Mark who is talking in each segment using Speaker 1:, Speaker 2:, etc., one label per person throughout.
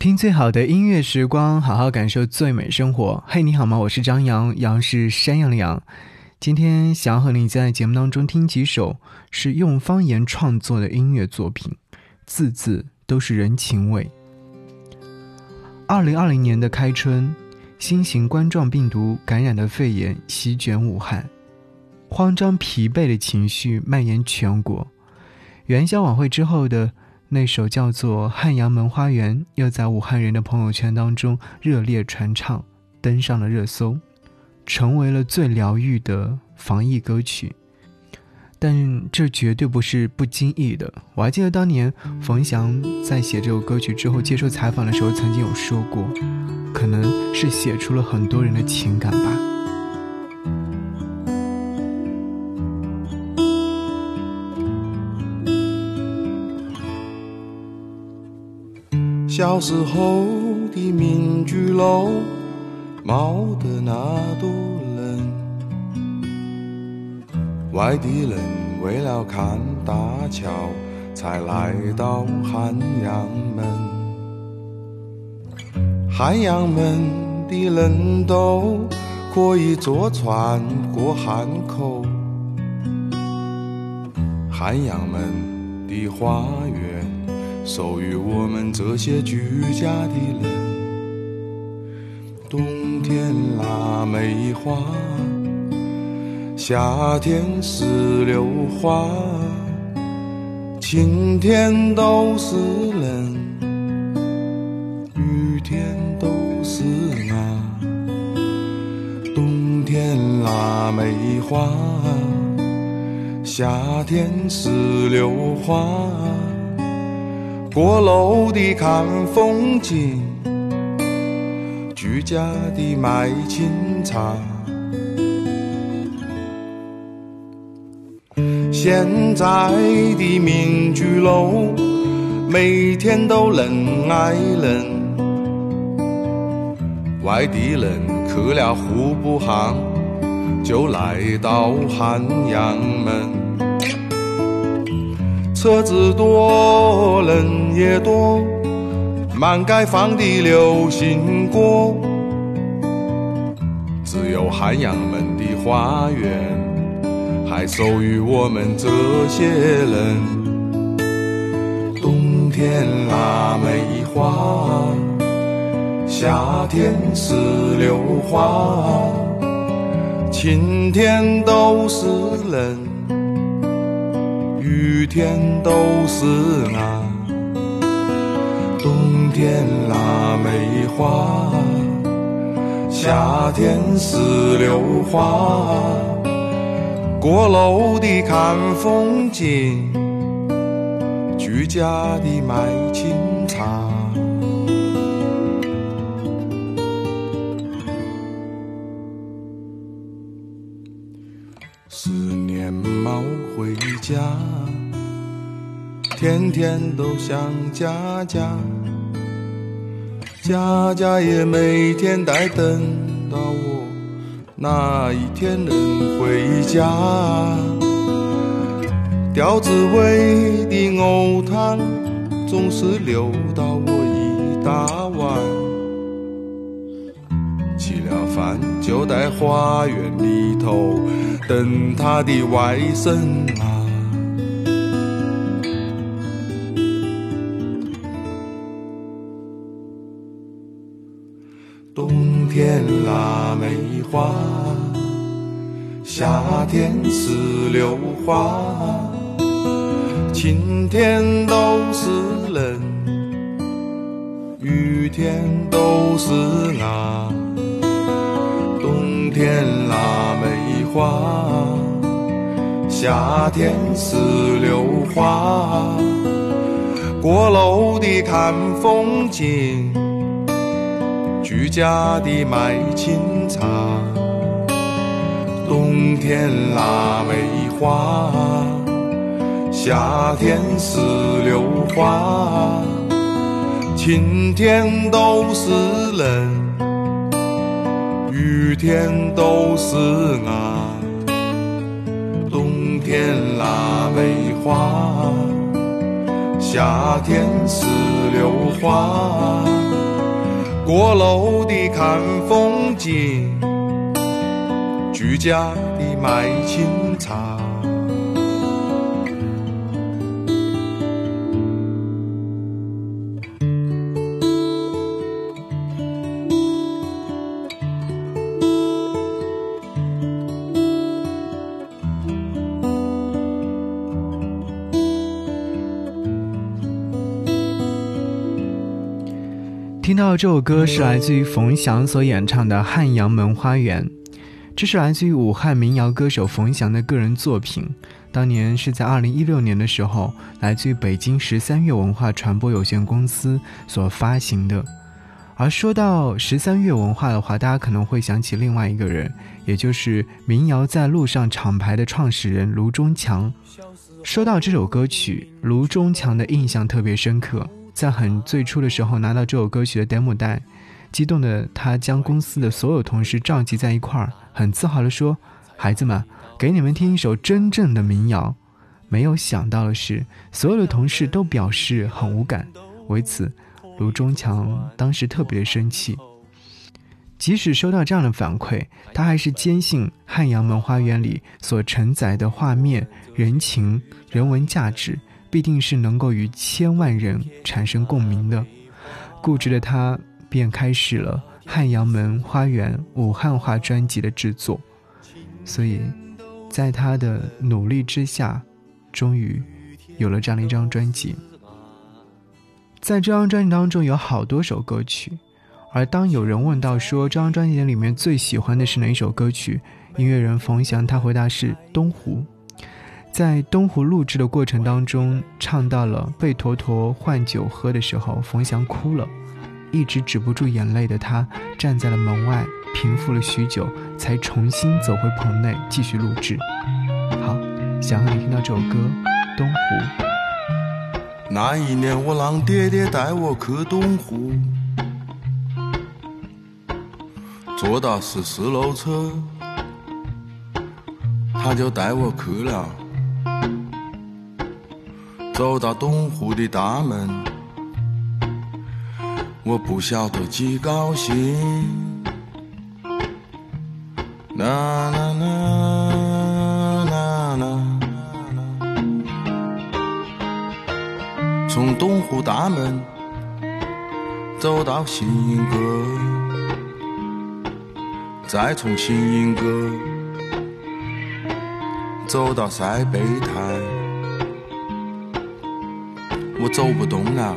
Speaker 1: 听最好的音乐时光，好好感受最美生活。嘿，你好吗？我是张扬，杨是山羊的羊。今天想要和你在节目当中听几首是用方言创作的音乐作品，字字都是人情味。二零二零年的开春，新型冠状病毒感染的肺炎席卷武汉，慌张疲惫的情绪蔓延全国。元宵晚会之后的。那首叫做《汉阳门花园》，又在武汉人的朋友圈当中热烈传唱，登上了热搜，成为了最疗愈的防疫歌曲。但这绝对不是不经意的。我还记得当年冯翔在写这首歌曲之后接受采访的时候，曾经有说过，可能是写出了很多人的情感吧。
Speaker 2: 小时候的民居楼，冒得那多冷。外地人为了看大桥，才来到汉阳门。汉阳门的人都可以坐船过汉口。汉阳门的花园。属于我们这些居家的人。冬天腊梅花，夏天石榴花，晴天都是人，雨天都是啊。冬天腊梅花，夏天石榴花。过路的看风景，居家的卖清茶。现在的民居楼，每天都人挨人。外地人去了户部巷，就来到汉阳门。车子多，人也多，满街放的流行歌，只有汉阳门的花园还属于我们这些人。冬天腊梅花，夏天石榴花，晴天都是人。雨天都是那，冬天腊梅花，夏天石榴花，过路的看风景，居家的卖清茶。天天都想家家，家家也每天在等到我哪一天能回家。吊子味的藕汤总是留到我一大碗，吃了饭就在花园里头等他的外甥啊。天腊梅花，夏天石榴花，晴天都是人，雨天都是啊。冬天腊梅花，夏天石榴花，过路的看风景。居家的卖清茶，冬天腊梅花，夏天石榴花，晴天都是人，雨天都是啊。冬天腊梅花，夏天石榴花。过路的看风景，居家的卖清茶。
Speaker 1: 听到这首歌是来自于冯翔所演唱的《汉阳门花园》，这是来自于武汉民谣歌手冯翔的个人作品。当年是在二零一六年的时候，来自于北京十三月文化传播有限公司所发行的。而说到十三月文化的话，大家可能会想起另外一个人，也就是民谣在路上厂牌的创始人卢中强。说到这首歌曲，卢中强的印象特别深刻。在很最初的时候拿到这首歌曲的 demo 带，激动的他将公司的所有同事召集在一块儿，很自豪的说：“孩子们，给你们听一首真正的民谣。”没有想到的是，所有的同事都表示很无感。为此，卢中强当时特别的生气。即使收到这样的反馈，他还是坚信汉阳门花园里所承载的画面、人情、人文价值。必定是能够与千万人产生共鸣的。固执的他便开始了《汉阳门花园》武汉话专辑的制作。所以，在他的努力之下，终于有了这样的一张专辑。在这张专辑当中有好多首歌曲，而当有人问到说这张专辑里面最喜欢的是哪一首歌曲，音乐人冯翔他回答是《东湖》。在东湖录制的过程当中，唱到了“贝坨坨换酒喝”的时候，冯翔哭了，一直止不住眼泪的他站在了门外，平复了许久，才重新走回棚内继续录制。好，想和你听到这首歌《东湖》。
Speaker 2: 那一年，我让爹爹带我去东湖，坐到十四路车，他就带我去了。走到东湖的大门，我不晓得几高兴。啦啦啦啦啦，从东湖大门走到新营阁，再从新营阁走到塞北台。我走不动了，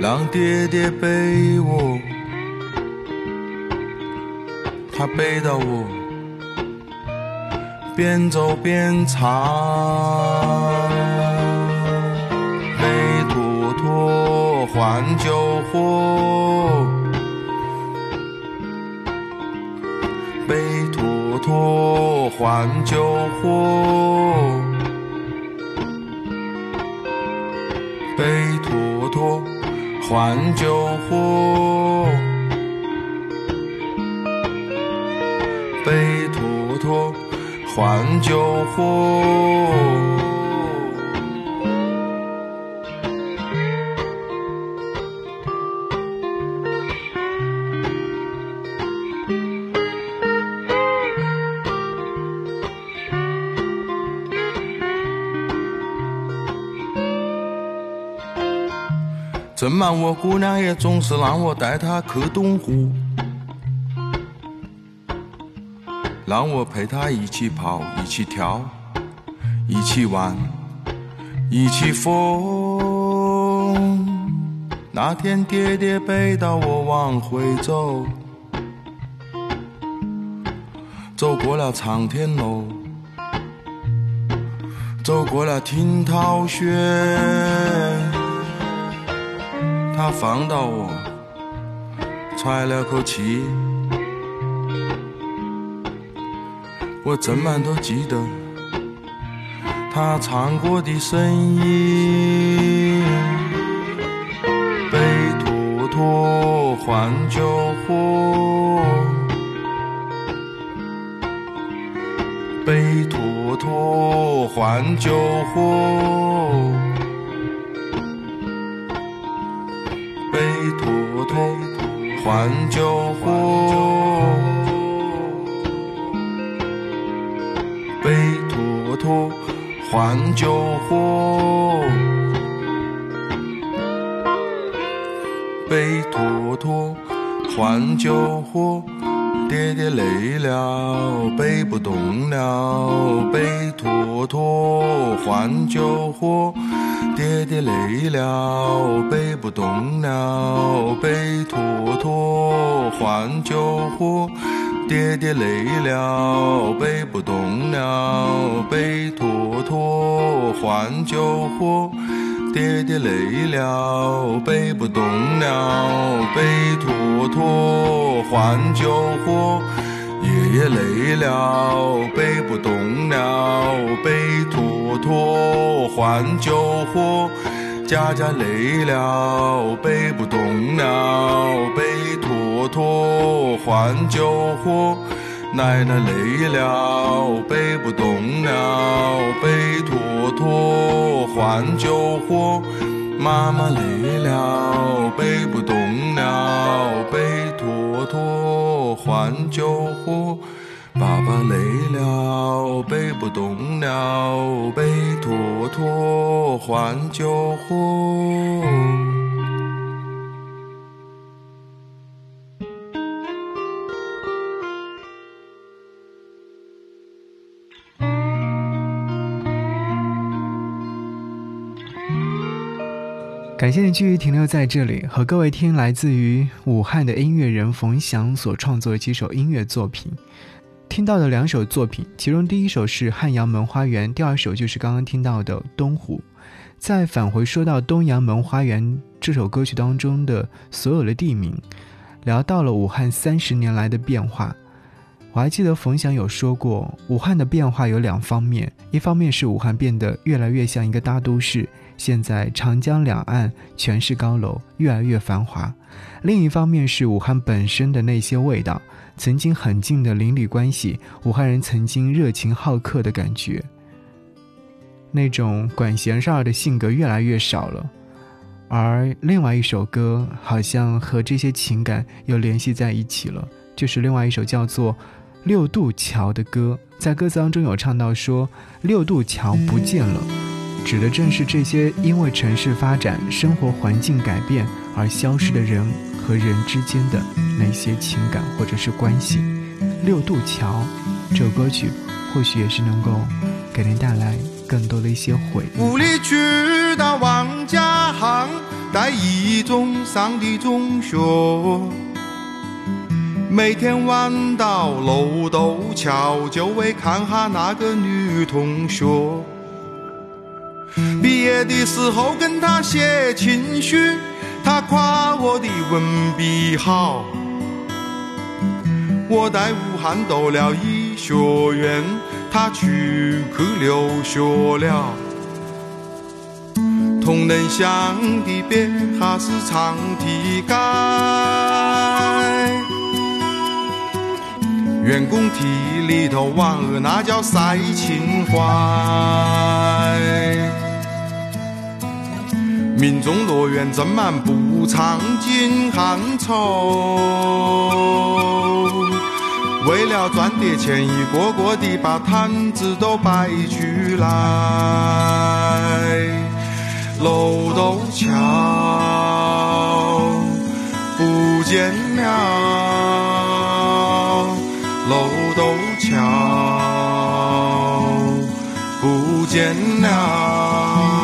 Speaker 2: 让爹爹背我，他背到我，边走边唱。背坨坨换酒喝，背坨坨换酒喝。托换酒喝，背坨坨换酒喝。正忙，我姑娘也总是让我带她去东湖，让我陪她一起跑，一起跳，一起玩，一起疯。那天爹爹背到我往回走，走过了长天楼，走过了听涛轩。他放到我，喘了口气，我怎么都记得他唱过的声音。背坨坨换酒喝，背坨坨换酒喝。换救火，背坨坨换救火，背坨坨换救火。爹爹累了，背不动了，背坨坨换救火。爹爹累了，背不动了，背坨坨换救火。爹爹累了，背不动了，背坨坨换救火。爹爹累了，背不动了，背坨坨换救火。爷爷累了，背不动了，背坨坨换救火。家家累了，背不动了，背坨坨换救火。奶奶累了，背不动了，背坨坨换救火。妈妈累了，背不动了，背坨坨换救火。爸爸累了，背不动了，背坨坨换救火。
Speaker 1: 感谢你继续停留在这里，和各位听来自于武汉的音乐人冯翔所创作的几首音乐作品。听到的两首作品，其中第一首是《汉阳门花园》，第二首就是刚刚听到的《东湖》。再返回说到《东阳门花园》这首歌曲当中的所有的地名，聊到了武汉三十年来的变化。我还记得冯翔有说过，武汉的变化有两方面，一方面是武汉变得越来越像一个大都市。现在长江两岸全是高楼，越来越繁华。另一方面是武汉本身的那些味道，曾经很近的邻里关系，武汉人曾经热情好客的感觉。那种管闲事儿的性格越来越少了。而另外一首歌好像和这些情感又联系在一起了，就是另外一首叫做《六渡桥》的歌，在歌词当中有唱到说：“六渡桥不见了。”指的正是这些因为城市发展、生活环境改变而消失的人和人之间的那些情感或者是关系。六渡桥这首歌曲或许也是能够给您带来更多的一些回忆。
Speaker 2: 无力去到万家巷，带一种伤的中学，每天晚到楼渡桥，就为看哈那个女同学。毕业的时候跟她写情书，她夸我的文笔好。我在武汉读了医学院，他出去留学了。同仁乡的别还是长堤街，员工体里头娃儿那叫赛情怀。民众乐园正满不唱金汉愁，为了赚点钱，一个个的把摊子都摆出来。楼渡桥不见了，楼斗桥不见了。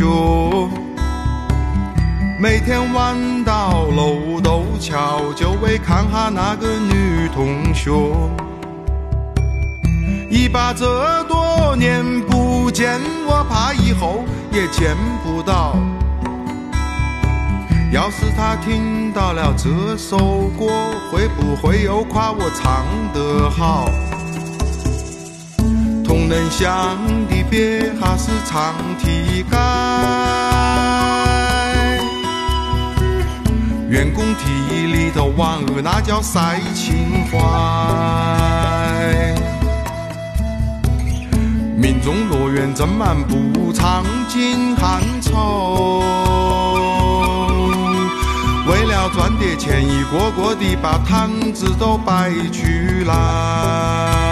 Speaker 2: 学，每天弯到楼渡桥，就为看哈那个女同学。一把这多年不见，我怕以后也见不到。要是他听到了这首歌，会不会又夸我唱得好？工人想的别还是长堤盖，员工体里头玩儿那叫赛情怀，民众乐园正漫步唱尽寒愁，为了赚点钱，一个个的把摊子都摆出来。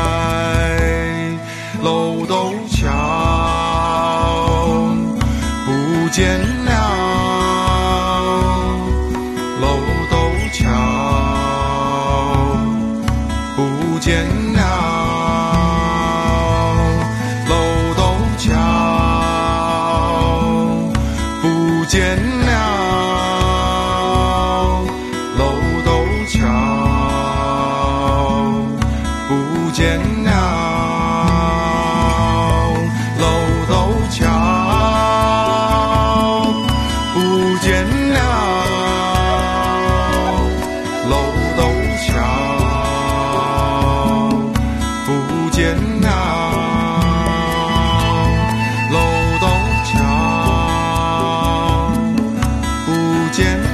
Speaker 2: 见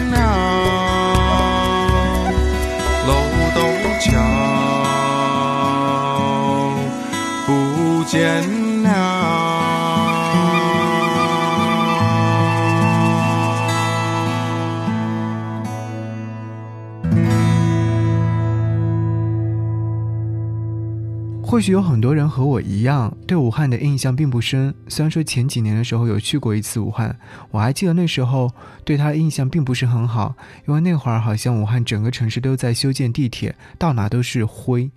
Speaker 1: 或许有很多人和我一样，对武汉的印象并不深。虽然说前几年的时候有去过一次武汉，我还记得那时候对它的印象并不是很好，因为那会儿好像武汉整个城市都在修建地铁，到哪都是灰。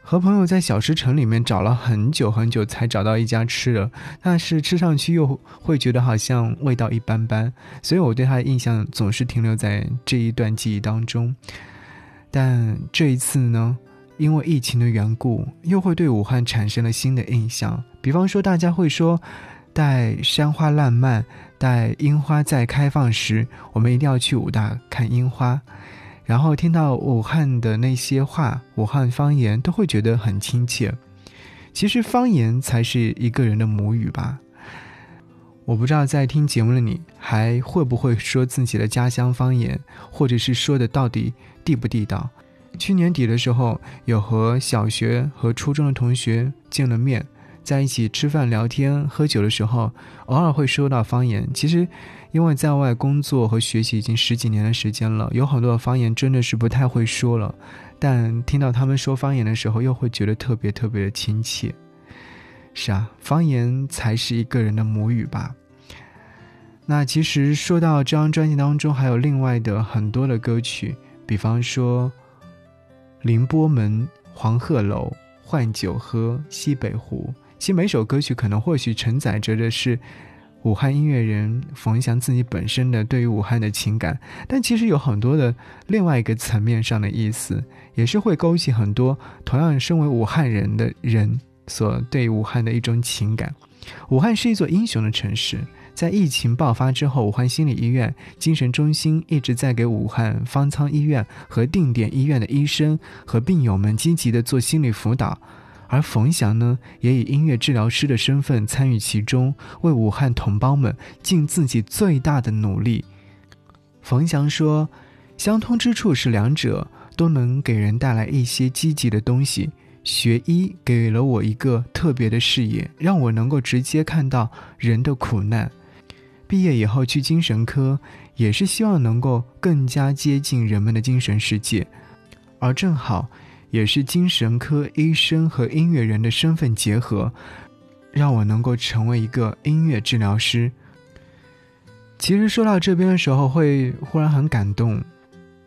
Speaker 1: 和朋友在小吃城里面找了很久很久才找到一家吃的，但是吃上去又会觉得好像味道一般般，所以我对它的印象总是停留在这一段记忆当中。但这一次呢？因为疫情的缘故，又会对武汉产生了新的印象。比方说，大家会说，待山花烂漫，待樱花再开放时，我们一定要去武大看樱花。然后听到武汉的那些话，武汉方言，都会觉得很亲切。其实方言才是一个人的母语吧。我不知道在听节目的你，还会不会说自己的家乡方言，或者是说的到底地不地道？去年底的时候，有和小学和初中的同学见了面，在一起吃饭、聊天、喝酒的时候，偶尔会说到方言。其实，因为在外工作和学习已经十几年的时间了，有很多的方言真的是不太会说了。但听到他们说方言的时候，又会觉得特别特别的亲切。是啊，方言才是一个人的母语吧。那其实说到这张专辑当中，还有另外的很多的歌曲，比方说。凌波门、黄鹤楼、换酒喝、西北湖，其实每首歌曲可能或许承载着的是武汉音乐人冯翔自己本身的对于武汉的情感，但其实有很多的另外一个层面上的意思，也是会勾起很多同样身为武汉人的人所对武汉的一种情感。武汉是一座英雄的城市。在疫情爆发之后，武汉心理医院精神中心一直在给武汉方舱医院和定点医院的医生和病友们积极的做心理辅导，而冯翔呢，也以音乐治疗师的身份参与其中，为武汉同胞们尽自己最大的努力。冯翔说：“相通之处是两者都能给人带来一些积极的东西。学医给了我一个特别的视野，让我能够直接看到人的苦难。”毕业以后去精神科，也是希望能够更加接近人们的精神世界，而正好也是精神科医生和音乐人的身份结合，让我能够成为一个音乐治疗师。其实说到这边的时候，会忽然很感动，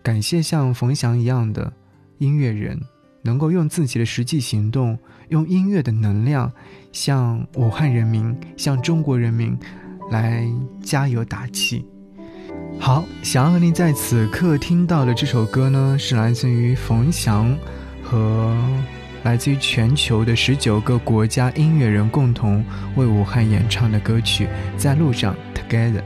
Speaker 1: 感谢像冯翔一样的音乐人，能够用自己的实际行动，用音乐的能量，向武汉人民，向中国人民。来加油打气。好，想要和你在此刻听到的这首歌呢，是来自于冯翔和来自于全球的十九个国家音乐人共同为武汉演唱的歌曲《在路上 Together》。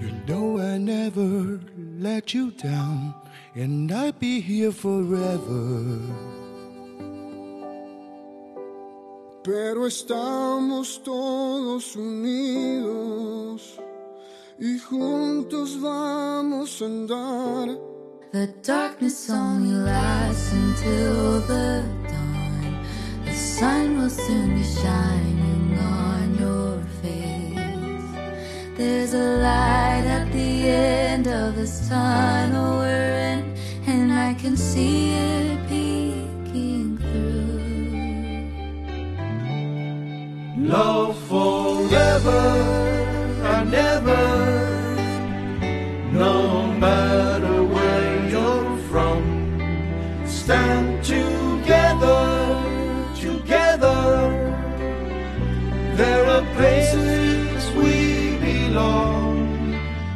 Speaker 2: You know I never let you down, and I'll be here forever.
Speaker 3: Pero estamos todos unidos y juntos vamos a andar.
Speaker 4: The darkness only lasts until the dawn. The sun will soon be shining on your face. There's a light at the end of this tunnel we're in, and I can see it
Speaker 5: Love forever and ever, no matter where you're from. Stand together, together. There are places we belong.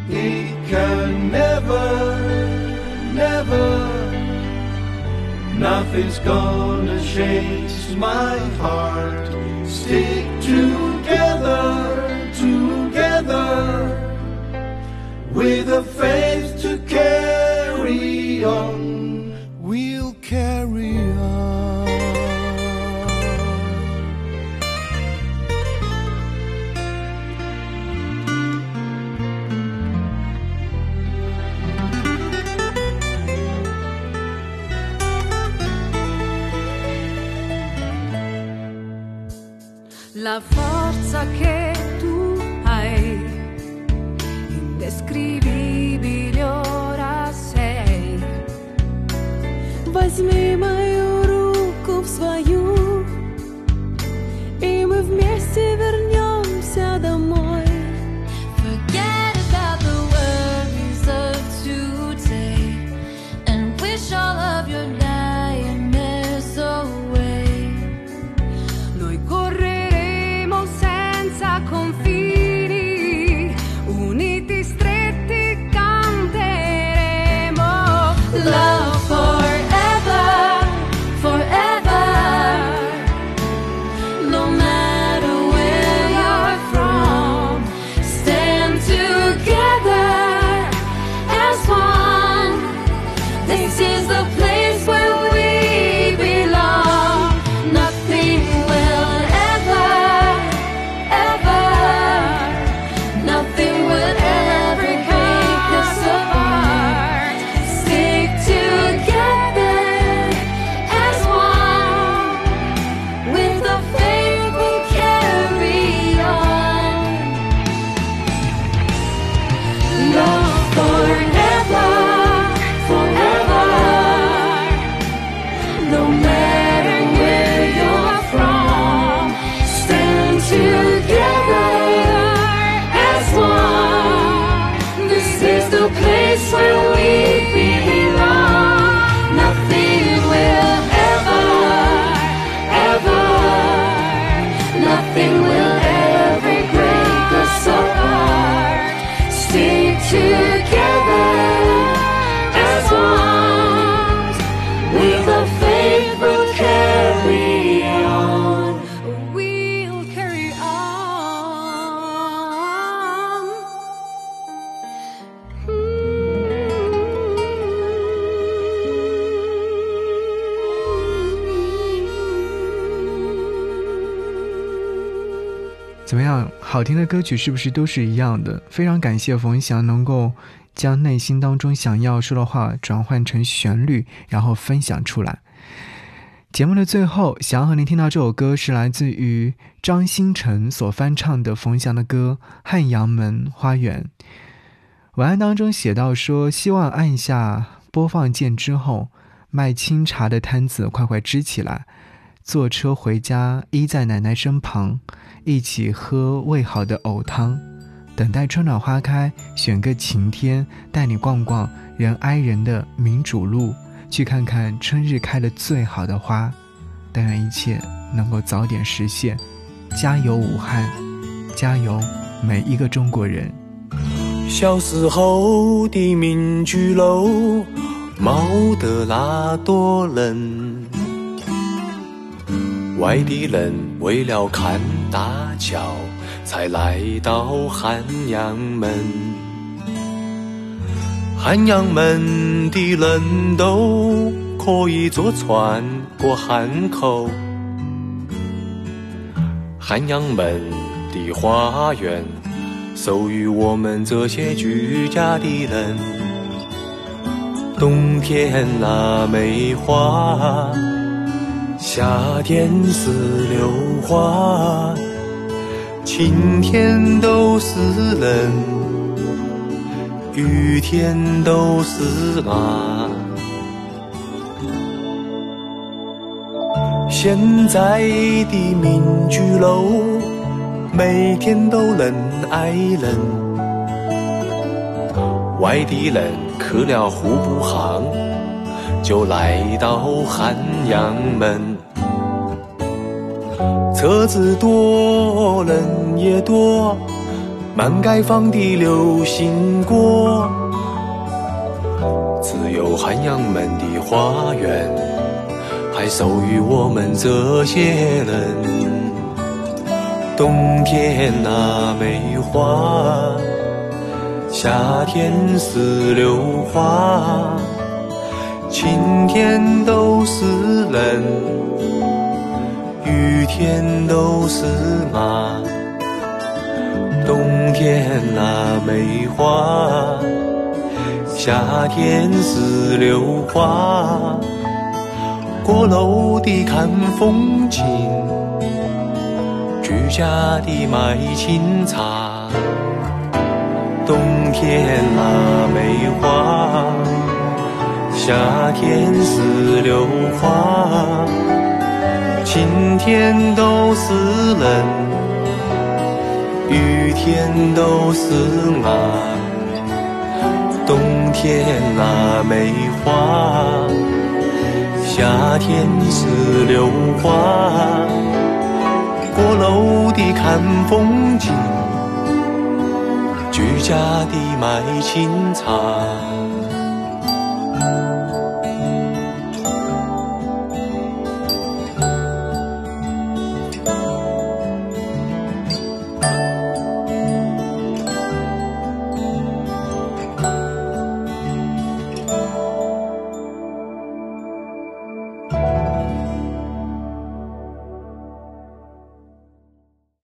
Speaker 5: It can never, never. Nothing's gonna change my heart. Stick with a faith to carry on.
Speaker 2: We'll carry on.
Speaker 6: La forza che tu hai, indescrivibile ora sei. Возьми мою руку в свою, и мы вместе вернемся домой.
Speaker 1: 听的歌曲是不是都是一样的？非常感谢冯翔能够将内心当中想要说的话转换成旋律，然后分享出来。节目的最后，想要和您听到这首歌是来自于张新成所翻唱的冯翔的歌《汉阳门花园》。文案当中写到说，希望按下播放键之后，卖清茶的摊子快快支起来，坐车回家，依在奶奶身旁，一起喝煨好的藕汤，等待春暖花开，选个晴天，带你逛逛人挨人的民主路，去看看春日开的最好的花。但愿一切能够早点实现，加油武汉，加油每一个中国人。
Speaker 7: 小时候的民居楼，冒得那多冷。外地人为了看大桥，才来到汉阳门。汉阳门的人都可以坐船过汉口，汉阳门的花园，属于我们这些居家的人。冬天那梅花，夏天是榴花，晴天都是人，雨天都是马。现在的民居楼，每天都人挨人。外地人去了户部巷，就来到汉阳门。车子多，人也多，满街放的流行歌，只有汉阳门的花园。还属于我们这些人。冬天那梅花，夏天石榴花，晴天都是人，雨天都是马。冬天那梅花，夏天是榴花。过路的看风景，居家的买清茶。冬天腊梅花，夏天是榴花，晴天都是人，雨天都是马。冬天腊梅花。夏天是榴花，过路的看风景，居家的买清茶。